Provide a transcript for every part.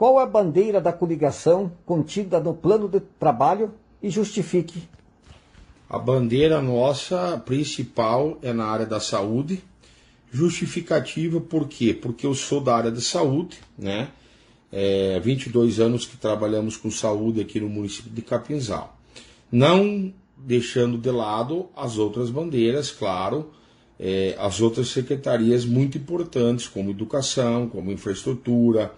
Qual a bandeira da coligação contida no plano de trabalho e justifique? A bandeira nossa principal é na área da saúde. Justificativa por quê? Porque eu sou da área de saúde, né? É, 22 anos que trabalhamos com saúde aqui no município de Capinzal. Não deixando de lado as outras bandeiras, claro, é, as outras secretarias muito importantes, como educação, como infraestrutura,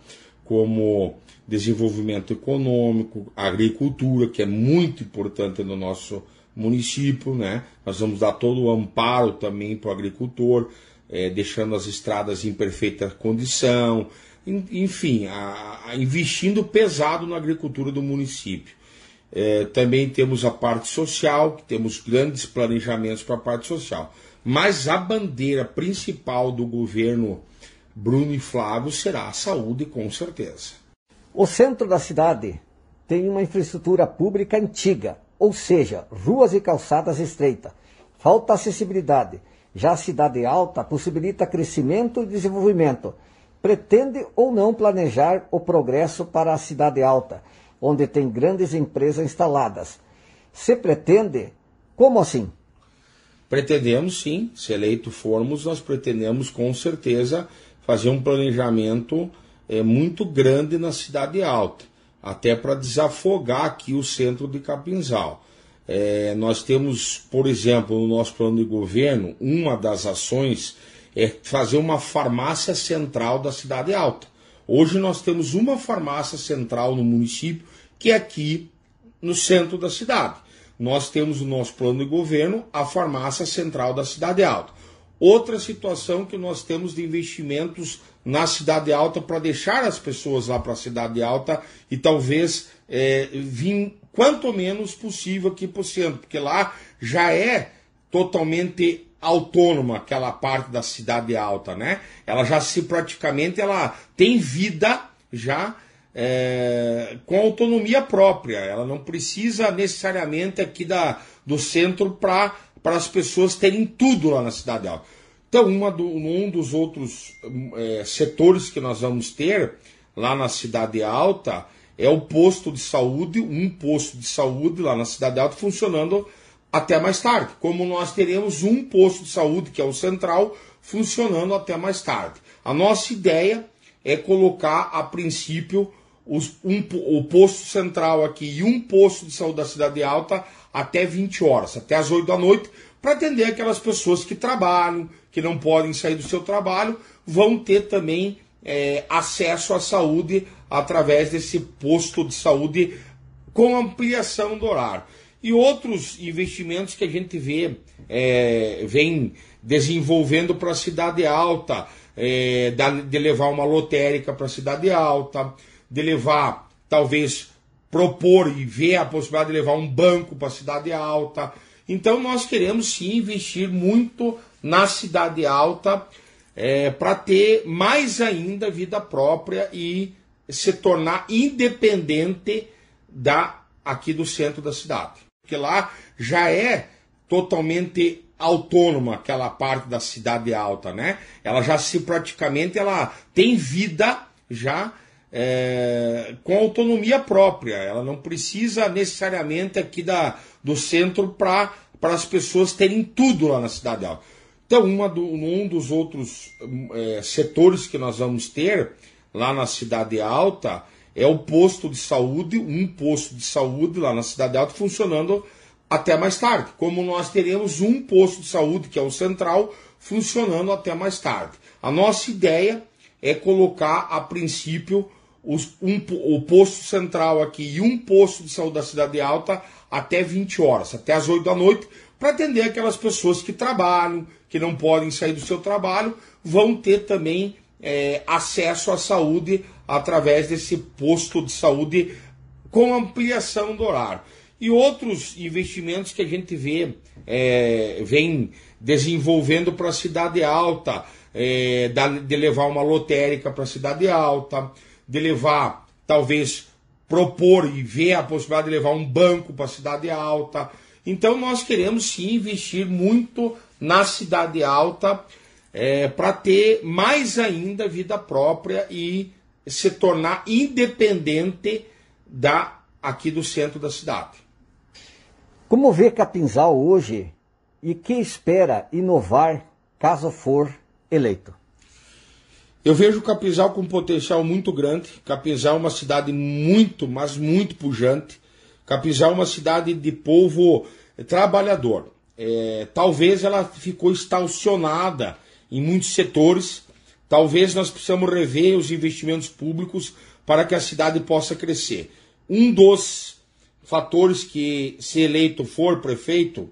como desenvolvimento econômico, agricultura, que é muito importante no nosso município, né? Nós vamos dar todo o amparo também para o agricultor, é, deixando as estradas em perfeita condição, enfim, a, a investindo pesado na agricultura do município. É, também temos a parte social, que temos grandes planejamentos para a parte social. Mas a bandeira principal do governo Bruno e Flávio será a saúde, com certeza. O centro da cidade tem uma infraestrutura pública antiga, ou seja, ruas e calçadas estreitas. Falta acessibilidade. Já a cidade alta possibilita crescimento e desenvolvimento. Pretende ou não planejar o progresso para a cidade alta, onde tem grandes empresas instaladas. Se pretende, como assim? Pretendemos sim, se eleito formos, nós pretendemos com certeza fazer um planejamento é, muito grande na cidade alta, até para desafogar aqui o centro de Capinzal. É, nós temos, por exemplo, no nosso plano de governo, uma das ações é fazer uma farmácia central da cidade alta. Hoje nós temos uma farmácia central no município, que é aqui no centro da cidade. Nós temos no nosso plano de governo a farmácia central da cidade alta. Outra situação que nós temos de investimentos na cidade alta para deixar as pessoas lá para a cidade alta e talvez é, vir quanto menos possível aqui o centro, porque lá já é totalmente autônoma aquela parte da cidade alta, né? Ela já se praticamente ela tem vida já é, com autonomia própria. Ela não precisa necessariamente aqui da, do centro para as pessoas terem tudo lá na cidade alta. Então, do, um dos outros é, setores que nós vamos ter lá na cidade alta é o posto de saúde, um posto de saúde lá na cidade alta funcionando até mais tarde. Como nós teremos um posto de saúde, que é o central, funcionando até mais tarde. A nossa ideia é colocar, a princípio, os, um, o posto central aqui e um posto de saúde da cidade alta até 20 horas, até as 8 da noite, para atender aquelas pessoas que trabalham, que não podem sair do seu trabalho, vão ter também é, acesso à saúde através desse posto de saúde com ampliação do horário. E outros investimentos que a gente vê, é, vem desenvolvendo para a cidade alta, é, de levar uma lotérica para a cidade alta, de levar, talvez, propor e ver a possibilidade de levar um banco para a cidade alta. Então nós queremos sim investir muito na cidade alta é, para ter mais ainda vida própria e se tornar independente da aqui do centro da cidade. Porque lá já é totalmente autônoma aquela parte da cidade alta, né? Ela já se praticamente ela tem vida já é, com autonomia própria. Ela não precisa necessariamente aqui da, do centro para as pessoas terem tudo lá na cidade alta. Então, uma do, um dos outros é, setores que nós vamos ter lá na cidade alta é o posto de saúde, um posto de saúde lá na cidade alta funcionando até mais tarde. Como nós teremos um posto de saúde, que é o central, funcionando até mais tarde. A nossa ideia é colocar, a princípio, os, um, o posto central aqui e um posto de saúde da Cidade Alta até 20 horas, até as 8 da noite, para atender aquelas pessoas que trabalham, que não podem sair do seu trabalho, vão ter também é, acesso à saúde através desse posto de saúde com ampliação do horário. E outros investimentos que a gente vê, é, vem desenvolvendo para a cidade alta, é, de levar uma lotérica para a cidade alta, de levar, talvez, propor e ver a possibilidade de levar um banco para a cidade alta. Então nós queremos sim investir muito na cidade alta é, para ter mais ainda vida própria e se tornar independente da aqui do centro da cidade. Como vê Capinzal hoje e que espera inovar caso for eleito? Eu vejo Capinzal com um potencial muito grande. Capinzal é uma cidade muito, mas muito pujante. Capinzal é uma cidade de povo trabalhador. É, talvez ela ficou estacionada em muitos setores. Talvez nós precisamos rever os investimentos públicos para que a cidade possa crescer. Um dos fatores que, se eleito for prefeito,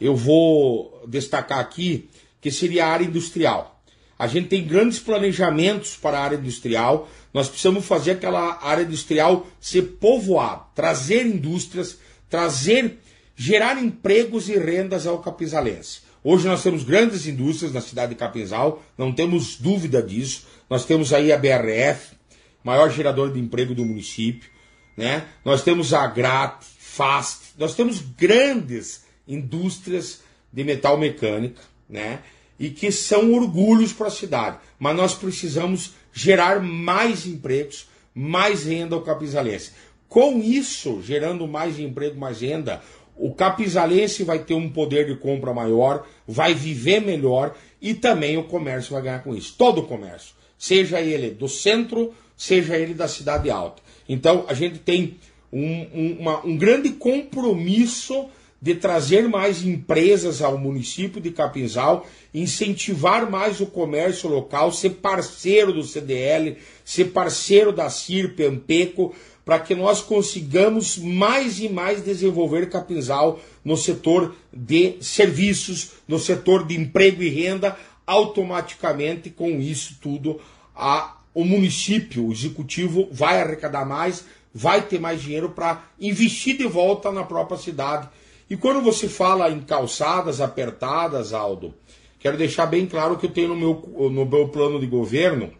eu vou destacar aqui, que seria a área industrial. A gente tem grandes planejamentos para a área industrial. Nós precisamos fazer aquela área industrial ser povoada, trazer indústrias, trazer, gerar empregos e rendas ao capizalense. Hoje nós temos grandes indústrias na cidade de Capinzal, não temos dúvida disso. Nós temos aí a BRF, maior gerador de emprego do município, né? Nós temos a Grat, Fast, nós temos grandes indústrias de metal mecânica, né? E que são orgulhos para a cidade. Mas nós precisamos gerar mais empregos, mais renda ao capizalense. Com isso, gerando mais emprego, mais renda, o capizalense vai ter um poder de compra maior, vai viver melhor e também o comércio vai ganhar com isso. Todo o comércio, seja ele do centro, seja ele da cidade alta. Então, a gente tem um, um, uma, um grande compromisso de trazer mais empresas ao município de Capinzal, incentivar mais o comércio local, ser parceiro do CDL, ser parceiro da CIRP, Ampeco, para que nós consigamos mais e mais desenvolver Capinzal no setor de serviços, no setor de emprego e renda, automaticamente com isso tudo a, o município, o executivo vai arrecadar mais, vai ter mais dinheiro para investir de volta na própria cidade e quando você fala em calçadas apertadas, Aldo, quero deixar bem claro que eu tenho no meu, no meu plano de governo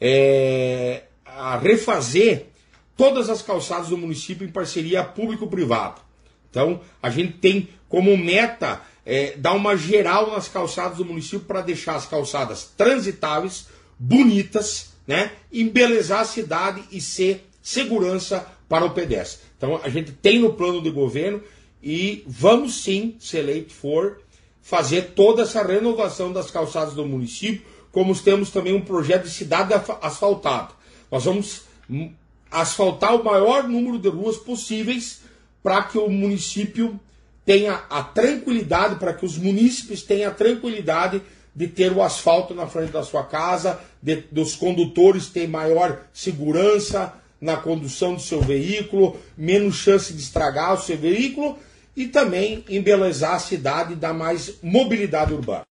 é, a refazer todas as calçadas do município em parceria público-privado. Então, a gente tem como meta é, dar uma geral nas calçadas do município para deixar as calçadas transitáveis, bonitas, né? embelezar a cidade e ser segurança para o pedestre. Então, a gente tem no plano de governo e vamos sim, se eleito for, fazer toda essa renovação das calçadas do município, como temos também um projeto de cidade asfaltada. Nós vamos asfaltar o maior número de ruas possíveis para que o município tenha a tranquilidade, para que os munícipes tenham a tranquilidade de ter o asfalto na frente da sua casa, de, dos condutores ter maior segurança na condução do seu veículo, menos chance de estragar o seu veículo e também embelezar a cidade e dar mais mobilidade urbana.